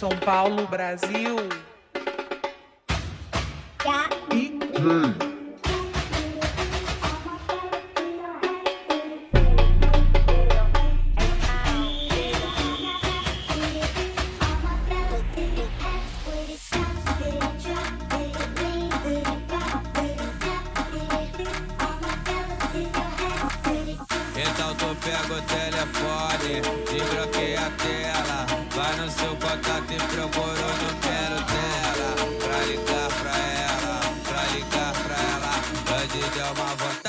São Paulo, Brasil. Yeah. Tá. Hum. amava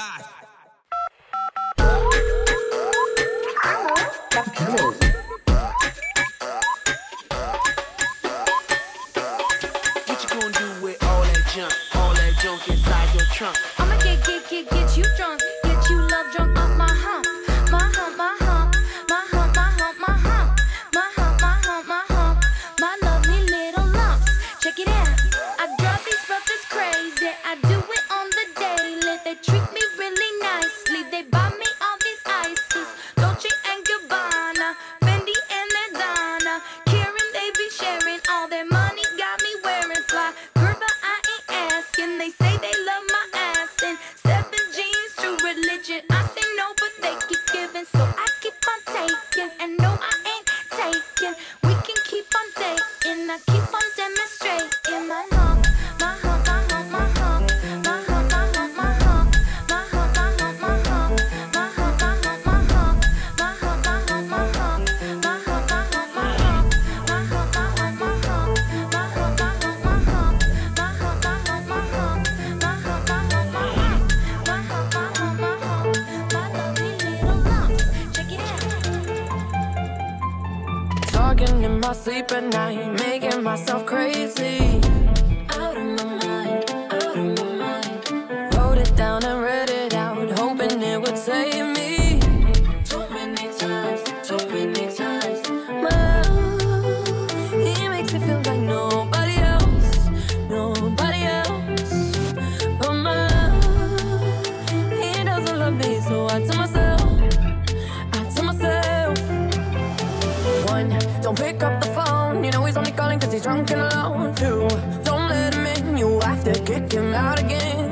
sleep at night, making myself crazy. phone. You know he's only calling cause he's drunk and alone too. Don't let him in, you have to kick him out again.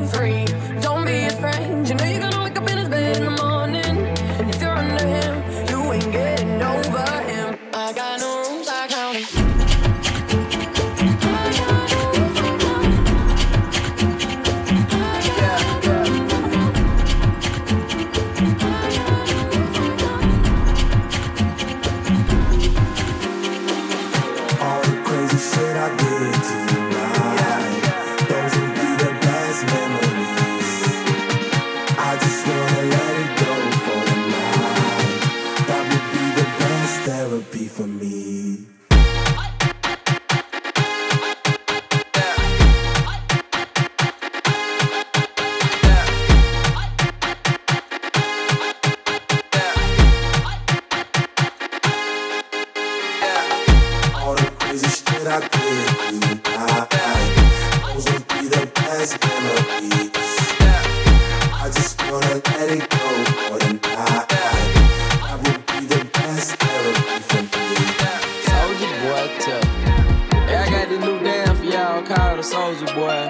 soldier boy.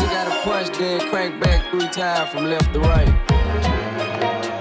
You got a punch, then crank back three times from left to right.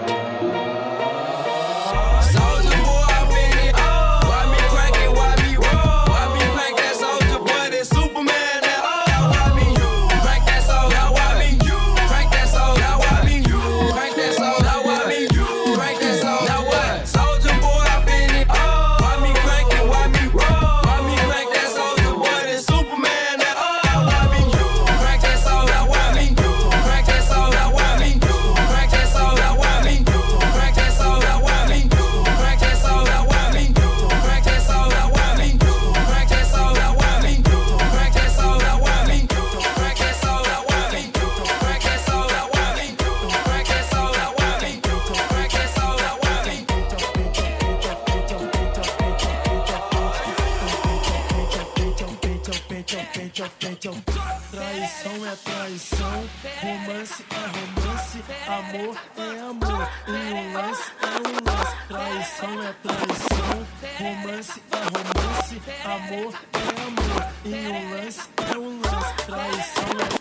Amor é amor. E um lance é um lance, traição é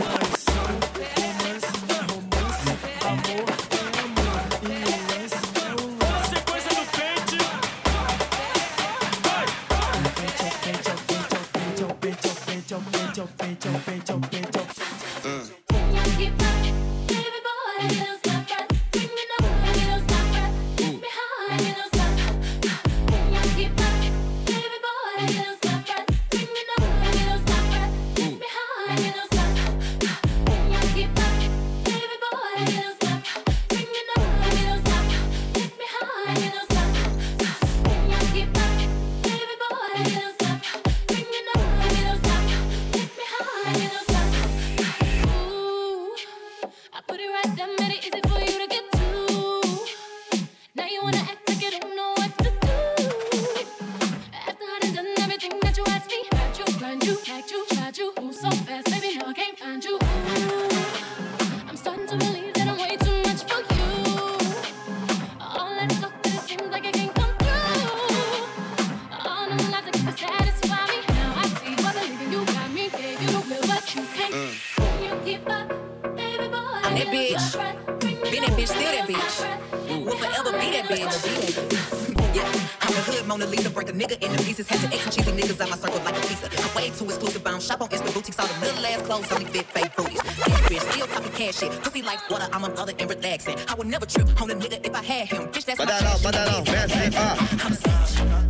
that bitch. Been that bitch, still that bitch. Will forever be that bitch. yeah, I'm the hood Mona Lisa. Break a nigga into pieces. Had to extra cheesy niggas out my circle like a pizza. I'm way too exclusive. I don't shop on Insta boutiques. All the little ass clothes only fit fake booties. Yeah, bitch, still talking cash shit. Pussy like water. I'm a mother and relaxing. I would never trip on a nigga if I had him. Bitch, that's my Badalo, trash. badalo, merci. Ah. I'm a.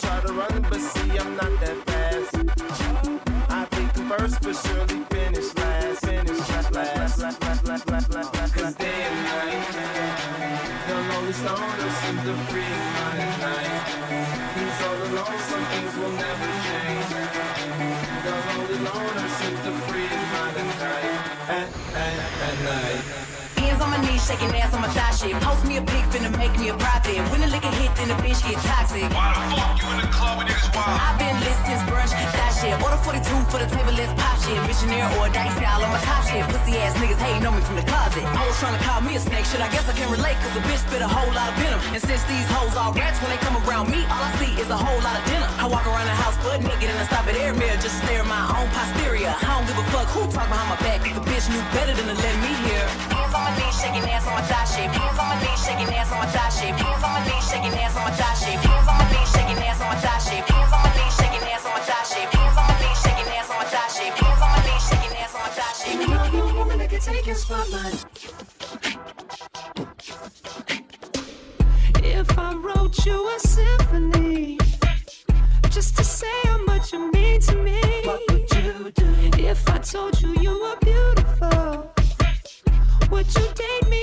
try to run, but see, I'm not that fast. I think first, but surely finish last. Finish last, last, last, last, last, last, last, last. Cause day and night, the lonely stoner seems to free at night. He's all alone, some things will never change. The lonely loner seems to free at night. At, at, at night. Hands on my knees, shaking ass on my thigh shit. Post me a pic, finna make me a profit. When the liquor hit, then the bitch get toxic. Why the fuck you in the club with niggas wild? I've been lit since brunch, that shit. Order 42 for the table, let's pop shit. Missionary or dice style on my top shit. Pussy ass niggas hating on me from the closet. I was trying to call me a snake shit. I guess I can relate, cause the bitch spit a whole lot of venom. And since these hoes all rats, when they come around me, all I see is a whole lot of dinner. I walk around the house butt naked and I stop at air mirror just stare at my own posterior. I don't give a fuck who talk behind my back, the bitch knew better than to let me hear. Hands on my knees, shaking ass on my thigh shit. Hands on my knees, shaking ass on my thigh shape. On my knees, shaking ass on my thigh shape. On my knees, shaking on my. Hands on my knees, shaking on my thigh on my knees, shaking. Hands on my knees, on my thigh. You know you woman take. If I wrote you a symphony, just to say how much you mean to me, what would you do? If I told you you were beautiful, would you date me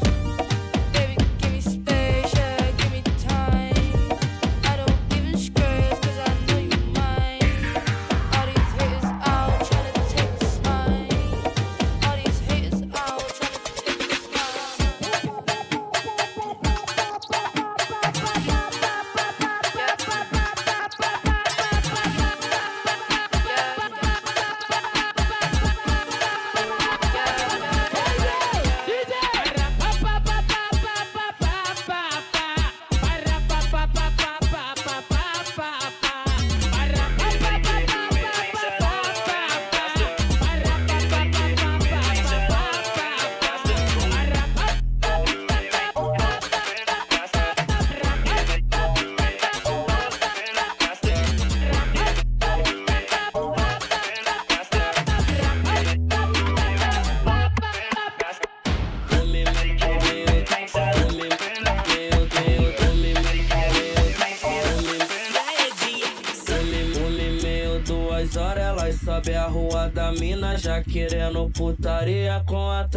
con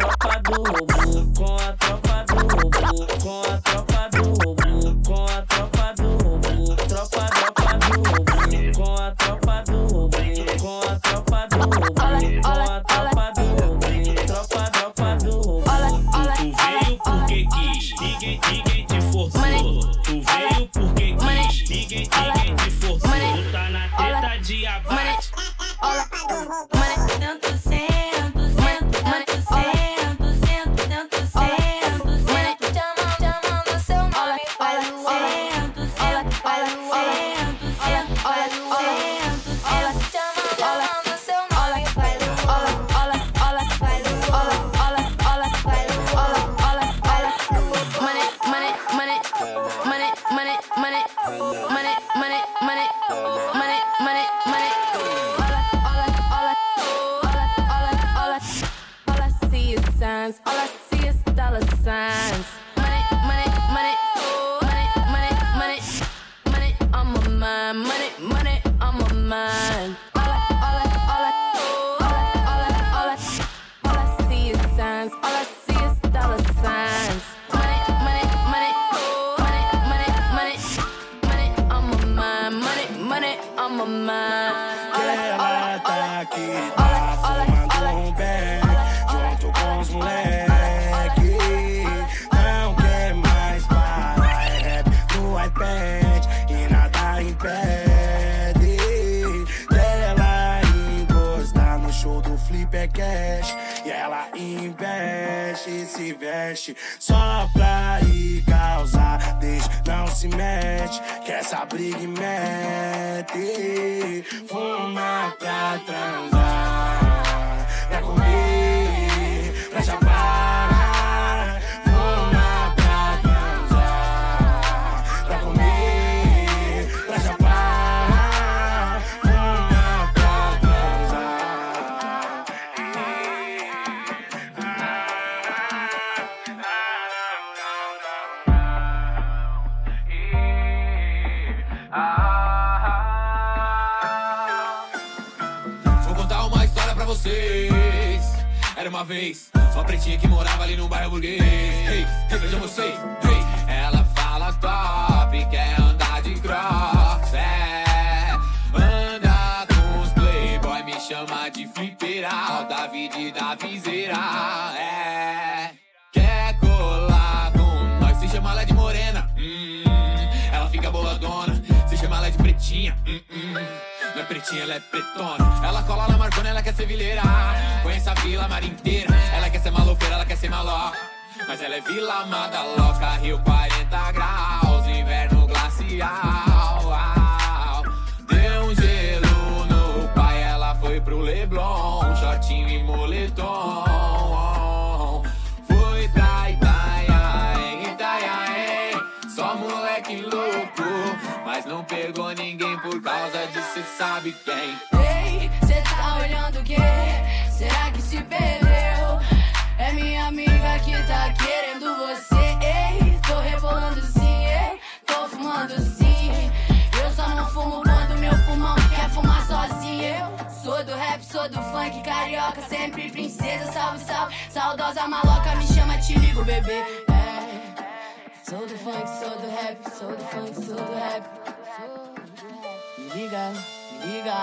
aqui, I, tá fumando um beck Junto com os moleque. Não quer mais parar. É rap no iPad E nada impede. Dela encostar no show do Flip é Cash. E ela investe e se veste Só pra ir causar se mete Que essa briga e mete. Fuma pra transar Pra comer, pra chapar pretinha que morava ali no bairro burguês. Hey, hey, ela fala top, quer andar de crocs. É, anda com os playboy, me chama de fliperal. David da viseira. É, quer colar com nós, se chama ela de morena. Hum, ela fica boladona, se chama ela de pretinha. Hum, hum. Pretinha, ela é pretona. Ela cola na Marcona, ela quer ser vileira. Conhece a vila mar inteira. Ela quer ser malofeira, ela quer ser maloca. Mas ela é vila amada louca. Rio 40 graus, inverno glacial. Moleque louco. Mas não pegou ninguém por causa de cê sabe quem. Ei, cê tá olhando o quê? Será que se perdeu? É minha amiga que tá querendo você. Ei, tô rebolando sim, ei, tô fumando sim. Eu só não fumo quando meu pulmão quer fumar sozinho. Eu sou do rap, sou do funk, carioca, sempre princesa. Salve, salve, saudosa maloca, me chama, te ligo, bebê. Sou do funk, sou do rap, sou do funk, sou do rap. Me liga, me liga.